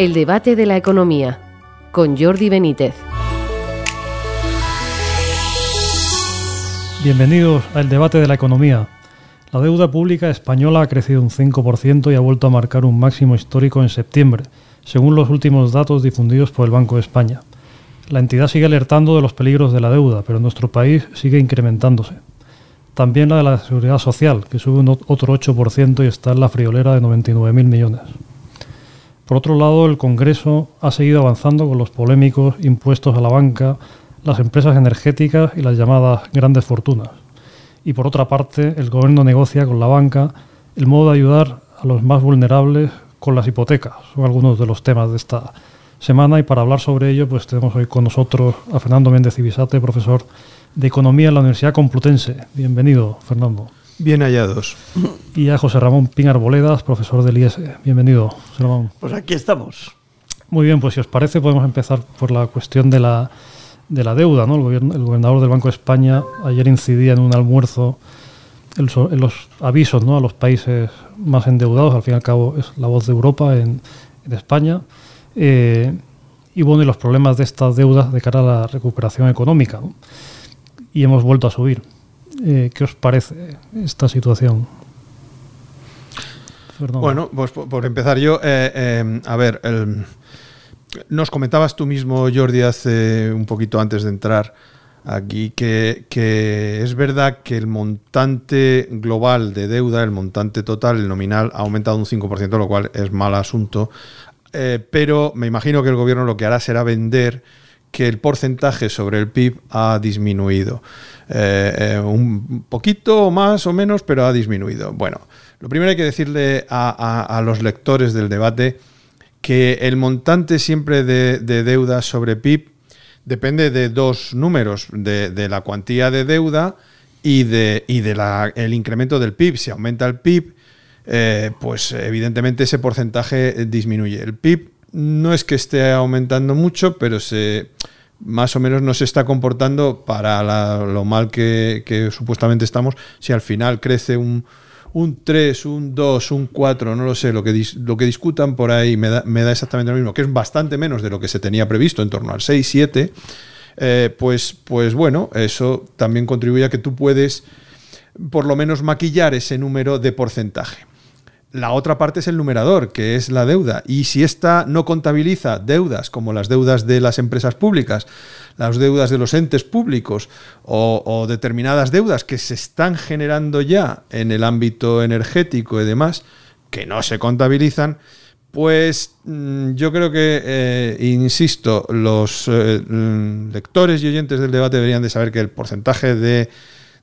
El debate de la economía con Jordi Benítez. Bienvenidos al debate de la economía. La deuda pública española ha crecido un 5% y ha vuelto a marcar un máximo histórico en septiembre, según los últimos datos difundidos por el Banco de España. La entidad sigue alertando de los peligros de la deuda, pero nuestro país sigue incrementándose. También la de la seguridad social, que sube un otro 8% y está en la friolera de 99.000 millones. Por otro lado, el Congreso ha seguido avanzando con los polémicos impuestos a la banca, las empresas energéticas y las llamadas grandes fortunas. Y por otra parte, el Gobierno negocia con la banca el modo de ayudar a los más vulnerables con las hipotecas. Son algunos de los temas de esta semana y para hablar sobre ello pues tenemos hoy con nosotros a Fernando Méndez Ibisate, profesor de Economía en la Universidad Complutense. Bienvenido, Fernando. Bien hallados. Y a José Ramón Pinar Boledas, profesor del IES. Bienvenido, José Ramón. Pues aquí estamos. Muy bien, pues si os parece podemos empezar por la cuestión de la, de la deuda. ¿no? El, gobierno, el gobernador del Banco de España ayer incidía en un almuerzo en los avisos ¿no? a los países más endeudados. Al fin y al cabo es la voz de Europa en, en España. Eh, y bueno, y los problemas de estas deudas de cara a la recuperación económica. Y hemos vuelto a subir. Eh, ¿Qué os parece esta situación? Bueno, pues por, empezar yo, eh, a ver, nos comentabas tú mismo, Jordi, hace un poquito antes de entrar aquí, que, que, es verdad que el montante global de deuda, el montante total, el nominal, ha aumentado un 5%, lo cual es mal asunto. Eh, pero me imagino que el gobierno lo que hará será vender que el porcentaje sobre el PIB ha disminuido. Eh, eh, un poquito más o menos, pero ha disminuido. Bueno, lo primero hay que decirle a, los lectores del debate que el montante siempre de, deuda sobre PIB depende de dos números, de, la cuantía de deuda y de, y el incremento del PIB. Si aumenta el PIB, eh, pues evidentemente ese porcentaje disminuye. El PIB no es que esté aumentando mucho, pero se más o menos no se está comportando para lo mal que, supuestamente estamos. Si al final crece un, un 3, un 2, un 4, no lo sé, lo que, lo que discutan por ahí me da, me da, exactamente lo mismo, que es bastante menos de lo que se tenía previsto, en torno al 6, 7, eh, pues, pues bueno, eso también contribuye a que tú puedes por lo menos maquillar ese número de porcentaje. La otra parte es el numerador, que es la deuda. Y si esta no contabiliza deudas como las deudas de las empresas públicas, las deudas de los entes públicos o, determinadas deudas que se están generando ya en el ámbito energético y demás, que no se contabilizan, pues mm, yo creo que, eh, insisto, los eh, mm, lectores y oyentes del debate deberían de saber que el porcentaje de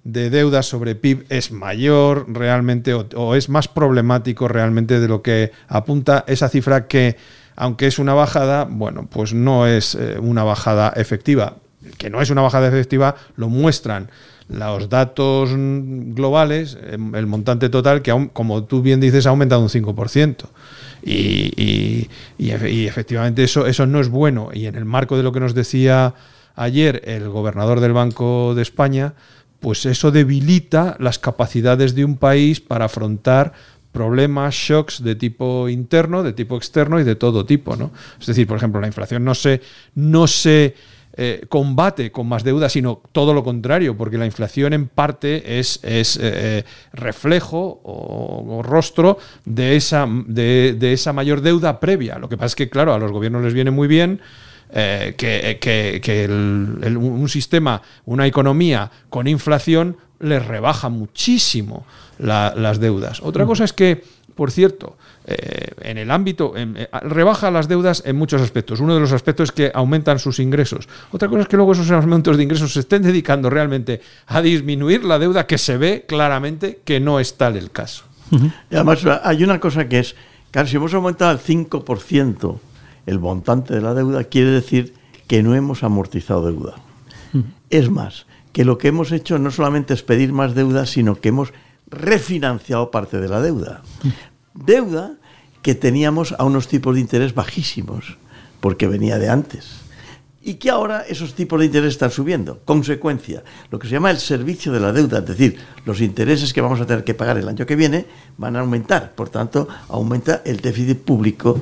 de deuda sobre PIB es mayor realmente o, es más problemático realmente de lo que apunta esa cifra que, aunque es una bajada, bueno, pues no es eh, una bajada efectiva. Que no es una bajada efectiva lo muestran los datos globales, em, el montante total, que como tú bien dices, ha aumentado un 5%. Y, y, efectivamente eso, eso no es bueno. Y en el marco de lo que nos decía ayer el gobernador del Banco de España, pues eso debilita las capacidades de un país para afrontar problemas, shocks de tipo interno, de tipo externo y de todo tipo. ¿no? Es decir, por ejemplo, la inflación no se, no se eh, combate con más deuda, sino todo lo contrario, porque la inflación en parte es, es eh, reflejo o, rostro de esa, de esa mayor deuda previa. Lo que pasa es que, claro, a los gobiernos les viene muy bien eh, que, un sistema, una economía con inflación les rebaja muchísimo las deudas. Otra cosa es que, por cierto, eh, en el ámbito, eh, rebaja las deudas en muchos aspectos. Uno de los aspectos es que aumentan sus ingresos. Otra cosa es que luego esos aumentos de ingresos se estén dedicando realmente a disminuir la deuda que se ve claramente que no es tal el caso. Y además hay una cosa que es, claro, si hemos aumentado al 5% el montante de la deuda, quiere decir que no hemos amortizado deuda. Es más, que lo que hemos hecho no solamente es pedir más deuda, sino que hemos refinanciado parte de la deuda. Deuda que teníamos a unos tipos de interés bajísimos, porque venía de antes. Y que ahora esos tipos de interés están subiendo. Consecuencia, lo que se llama el servicio de la deuda, es decir, los intereses que vamos a tener que pagar el año que viene van a aumentar. Por tanto, aumenta el déficit público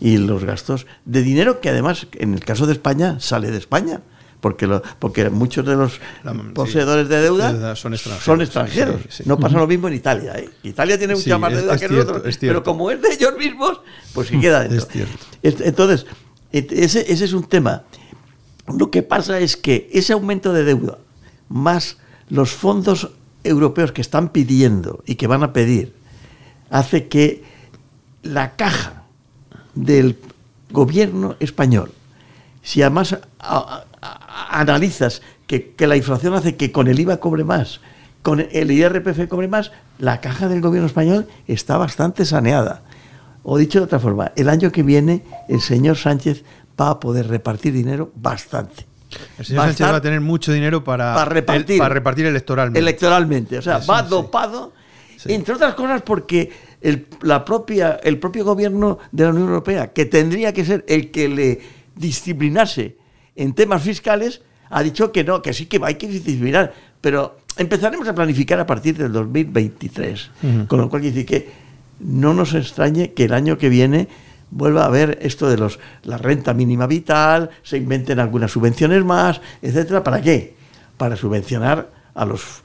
y los gastos de dinero que además, en el caso de España, sale de España. Porque, lo, porque muchos de los La- poseedores sí, de deuda de deuda son extranjeros. son extranjeros. Sí, sí. No pasa lo mismo en Italia. ¿eh? Italia tiene mucha más deuda es que cierto, nosotros, pero como es de ellos mismos, pues se queda dentro. Es cierto. Entonces, ese, ese es un tema. Lo que pasa es que ese aumento de deuda, más los fondos europeos que están pidiendo y que van a pedir, hace que la caja del gobierno español, si además a- a- analizas que, que la inflación hace que con el IVA cobre más, con el IRPF cobre más, la caja del gobierno español está bastante saneada. O dicho de otra forma, el año que viene el señor Sánchez va a poder repartir dinero bastante. El señor Va Sánchez va a tener mucho dinero para, para repartir. el- para repartir electoralmente. Electoralmente. O sea, Eso va dopado, Sí. entre otras cosas porque el, la propia, el propio gobierno de la Unión Europea, que tendría que ser el que le disciplinase en temas fiscales, ha dicho que no, que sí que hay que disciplinar. Pero empezaremos a planificar a partir del 2023. Con lo cual decir que no nos extrañe que el año que viene vuelva a haber esto de los la renta mínima vital, se inventen algunas subvenciones más, etcétera. ¿Para qué? Para subvencionar a los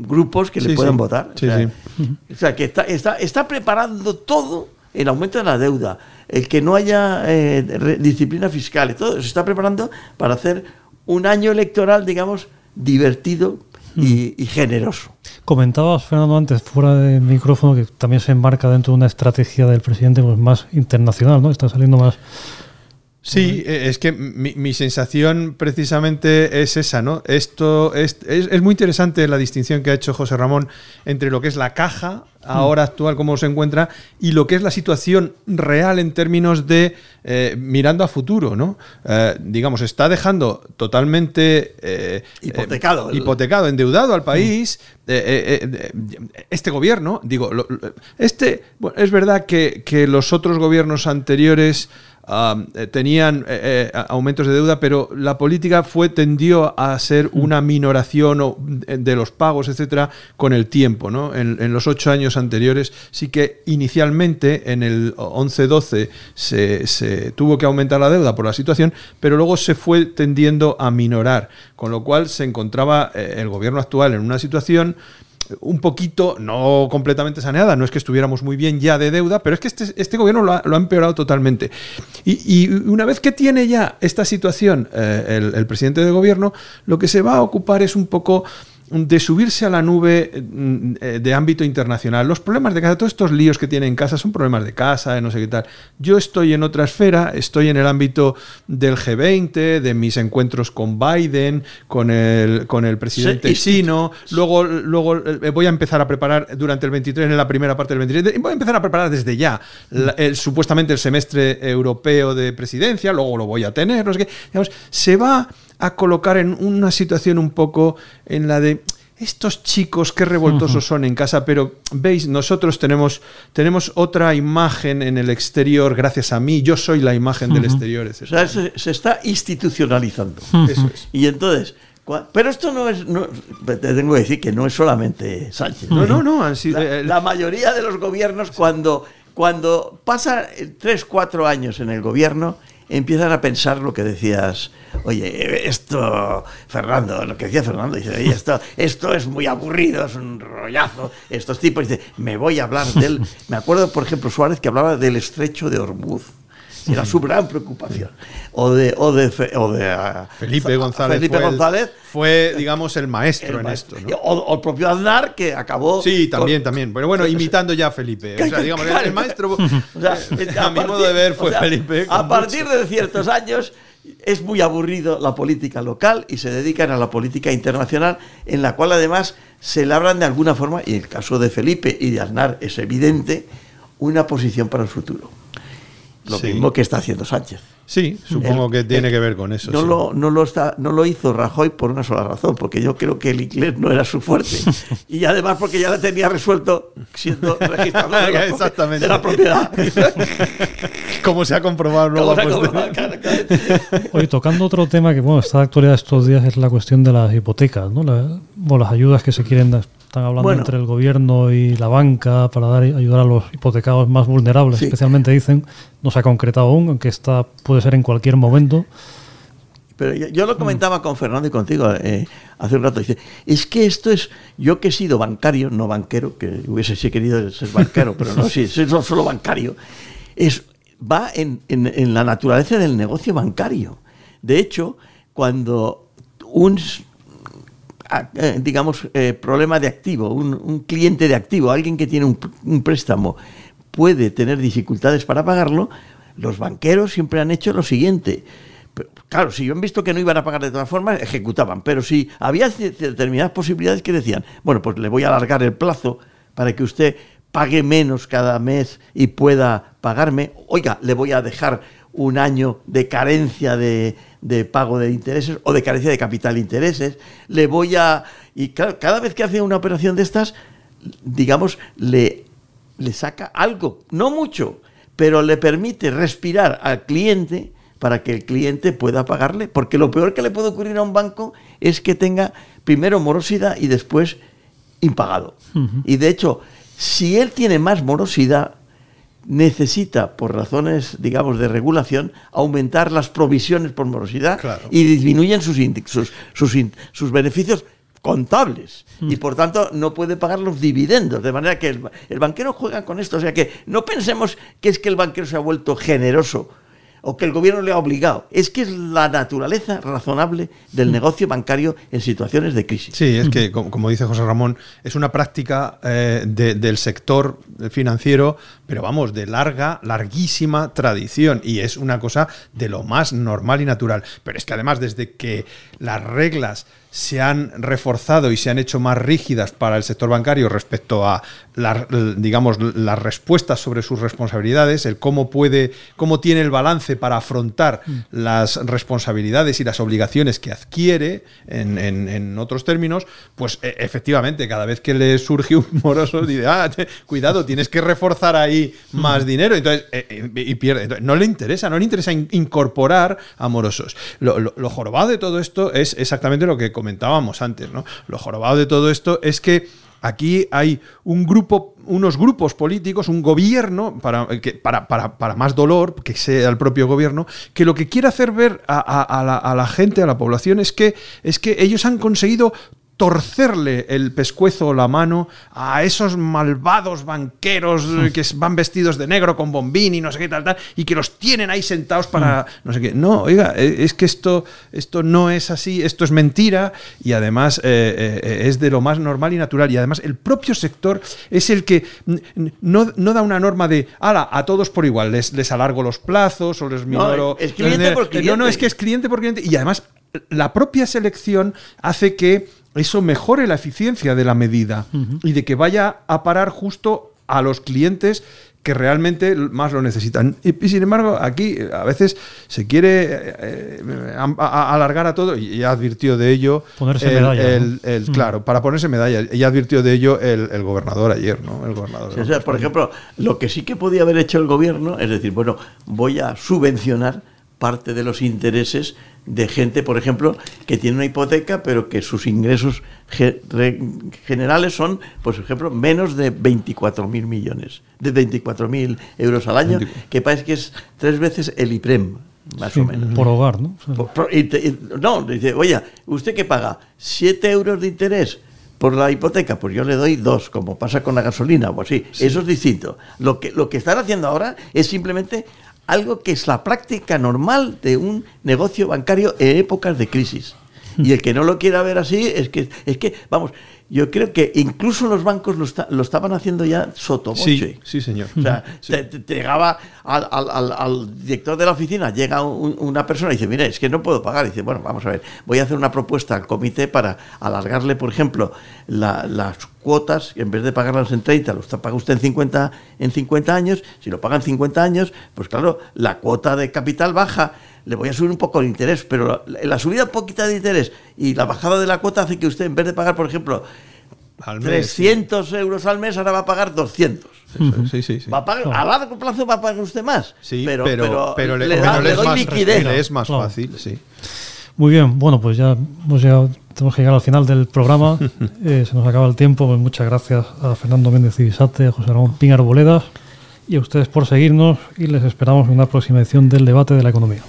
grupos que le Sí, puedan sí. votar. Sí, o, sea, sí. o sea, que está, está, está preparando todo el aumento de la deuda, el que no haya eh, disciplina fiscal y todo, se está preparando para hacer un año electoral, digamos, divertido y, y generoso. Comentabas, Fernando, antes, fuera del micrófono, que también se enmarca dentro de una estrategia del presidente pues, más internacional, ¿no? Está saliendo más... Sí, eh, es que mi, mi sensación precisamente es esa, ¿no? Esto es, es, es muy interesante la distinción que ha hecho José Ramón entre lo que es la caja ahora actual, cómo se encuentra, y lo que es la situación real en términos de eh, mirando a futuro, ¿no? Eh, digamos, está dejando totalmente eh, Hipotecado. hipotecado, endeudado al país. eh, eh, este gobierno, digo, lo- este, bueno, es verdad que, que los otros gobiernos anteriores ah, eh, tenían eh, eh, aumentos de deuda, pero la política fue tendió a ser una minoración de los pagos, etcétera, con el tiempo. ¿no? En, en los ocho años anteriores sí que inicialmente en el 11-12 se, se tuvo que aumentar la deuda por la situación, pero luego se fue tendiendo a minorar, con lo cual se encontraba el gobierno actual en una situación un poquito, no completamente saneada, no es que estuviéramos muy bien ya de deuda, pero es que este, este gobierno lo ha, lo empeorado totalmente. Y, y una vez que tiene ya esta situación eh, el, el presidente de gobierno, lo que se va a ocupar es un poco de subirse a la nube mm, eh, de ámbito internacional. Los problemas de casa, todos estos líos que tiene en casa son problemas de casa, de no sé qué tal. Yo estoy en otra esfera, estoy en el ámbito del G20, de mis encuentros con Biden, con el, con el presidente Sí, chino. Luego, luego eh, voy a empezar a preparar durante el 23, en la primera parte del 23, voy a empezar a preparar desde ya la- el- supuestamente el semestre europeo de presidencia, luego lo voy a tener, no sé qué. Digamos, se va a colocar en una situación un poco en la de estos chicos qué revoltosos son en casa, pero veis, nosotros tenemos, tenemos otra imagen en el exterior gracias a mí, yo soy la imagen del exterior, O sea, se, se está institucionalizando. Eso es. Y entonces, pero esto no es, no- te tengo que decir que no es solamente Sánchez. No, no, no, han sido- La, el- la mayoría de los gobiernos cuando, cuando pasa tres, cuatro años en el gobierno, empiezan a pensar lo que decías, oye, esto, Fernando, lo que decía Fernando, dice, oye, esto, esto es muy aburrido, es un rollazo, estos tipos, dice, me voy a hablar del... Me acuerdo, por ejemplo, Suárez que hablaba del estrecho de Hormuz. Era su gran preocupación. O de, o de, Fe- o de ah, Felipe González, Felipe fue, el- González fue, digamos, el maestro el en maestro. esto. ¿no? o, o el propio Aznar que acabó. Sí, también, con- también. Pero bueno, imitando ya a Felipe. O sea, digamos, el- el maestro, sea, a a mi partir- modo de ver, fue sea, Felipe. A partir mucho. de ciertos años es muy aburrido la política local y se dedican a la política internacional, en la cual además se labran de alguna forma, y el caso de Felipe y de Aznar es evidente, una posición para el futuro. Lo Sí. mismo que está haciendo Sánchez. Sí, supongo El- que tiene el- que ver con eso. No, sí. lo, no, lo está, no lo hizo Rajoy por una sola razón, porque yo creo que el inglés no era su fuerte. y además porque ya lo tenía resuelto siendo registrador de la, Exactamente. de la propiedad. Como se ha comprobado luego. Se ha comprobado. Oye, tocando otro tema que bueno está de actualidad estos días es la cuestión de las hipotecas, ¿no? La- o las ayudas que se quieren dar Están hablando entre el gobierno y la banca para dar ayudar a los hipotecados más vulnerables, especialmente dicen. No se ha concretado aún, aunque esta puede ser en cualquier momento. Pero yo, lo comentaba con Fernando y contigo eh, hace un rato. Dice, es que esto es, yo que he sido bancario, no banquero, que hubiese querido ser banquero, pero no, sí, soy solo bancario, es, va en, la naturaleza del negocio bancario. De hecho, cuando un digamos, eh, problema de activo, un, cliente de activo, alguien que tiene un, préstamo, puede tener dificultades para pagarlo, los banqueros siempre han hecho lo siguiente. Claro, si han visto que no iban a pagar de todas formas, ejecutaban. Pero si había determinadas posibilidades que decían, bueno, pues le voy a alargar el plazo para que usted pague menos cada mes y pueda pagarme, oiga, le voy a dejar un año de carencia de, pago de intereses o de carencia de capital de intereses, le voy a... Y cada vez que hace una operación de estas, digamos, le, le saca algo, no mucho, pero le permite respirar al cliente para que el cliente pueda pagarle, porque lo peor que le puede ocurrir a un banco es que tenga primero morosidad y después impagado. Y de hecho, si él tiene más morosidad, necesita, por razones, digamos, de regulación, aumentar las provisiones por morosidad y disminuyen sus, sus, sus, beneficios contables y por tanto no puede pagar los dividendos. De manera que el, el, banquero juega con esto. O sea que no pensemos que es que el banquero se ha vuelto generoso o que el gobierno le ha obligado. Es que es la naturaleza razonable del mm. negocio bancario en situaciones de crisis. Sí, es que, como, dice José Ramón, es una práctica eh, del sector financiero, pero vamos, de larga, larguísima tradición. Y es una cosa de lo más normal y natural. Pero es que además, desde que las reglas se han reforzado y se han hecho más rígidas para el sector bancario respecto a digamos las respuestas sobre sus responsabilidades, el cómo puede, cómo tiene el balance para afrontar mm. las responsabilidades y las obligaciones que adquiere en, otros términos, pues e, efectivamente, cada vez que le surge un moroso, dice, ah, cuidado, tienes que reforzar ahí más mm. dinero. Entonces, eh, eh, y pierde. no le interesa, no le interesa incorporar a morosos. Lo, lo jorobado de todo esto es exactamente lo que comentábamos antes, ¿no? Lo jorobado de todo esto es que aquí hay un grupo, unos grupos políticos, un gobierno, para, más dolor, que sea el propio gobierno, que lo que quiere hacer ver a, la, a, la, gente, a la población, es que, es que ellos han conseguido torcerle el pescuezo o la mano a esos malvados banqueros que van vestidos de negro con bombín y no sé qué tal, tal, y que los tienen ahí sentados para hmm. no sé qué. No, oiga, e, es que esto, esto no es así, esto es mentira y además eh, eh, es de lo más normal y natural. Y además el propio sector es el que no, da una norma de, ala, a todos por igual, les, les alargo los plazos o les minoro... No, es cliente por cliente. No, no, es que es cliente por cliente y además la propia selección hace que eso mejore la eficiencia de la medida y de que vaya a parar justo a los clientes que realmente más lo necesitan. Y, sin embargo, aquí a veces se quiere eh, eh, alargar a todo, y ya advirtió de ello. Ponerse medalla. Claro, para ponerse medalla. Ya advirtió de ello el, gobernador ayer, ¿no? El gobernador. por ejemplo, lo que sí que podía haber hecho el gobierno es decir, bueno, voy a subvencionar parte de los intereses de gente, por ejemplo, que tiene una hipoteca, pero que sus ingresos generales son, por ejemplo, menos de 24.000 millones, de 24.000 euros al año, que parece que es tres veces el IPREM, más o menos. Por hogar, ¿no? no, dice, oye, ¿usted qué paga? ¿7 euros de interés? por la hipoteca, pues yo le doy dos, como pasa con la gasolina o así. Eso es distinto. Lo que, lo que están haciendo ahora es simplemente algo que es la práctica normal de un negocio bancario en épocas de crisis. Y el que no lo quiera ver así es que, es que vamos, yo creo que incluso los bancos lo, estaban haciendo ya sotoboche. Sí, sí, señor. O sea, te, llegaba al, director de la oficina, llega una persona y dice, mire, es que no puedo pagar. Y dice, bueno, vamos a ver, voy a hacer una propuesta al comité para alargarle, por ejemplo, las cuotas, en vez de pagarlas en 30, los paga usted en 50, en 50 años. Si lo pagan 50 años, pues claro, la cuota de capital baja le voy a subir un poco el interés, pero la, subida poquita de interés y la bajada de la cuota hace que usted, en vez de pagar, por ejemplo, 300 euros al mes, ahora va a pagar 200. Sí, sí, Va a pagar, a largo plazo va a pagar usted más. Sí, pero, le, doy liquidez. es más fácil, sí. Muy bien, bueno, pues ya hemos llegado tenemos que llegar al final del programa. Eh, se nos acaba el tiempo. Pues muchas gracias a Fernando Méndez Ibisate, a José Ramón Pín Arboledas y a ustedes por seguirnos y les esperamos en una próxima edición del debate de la economía.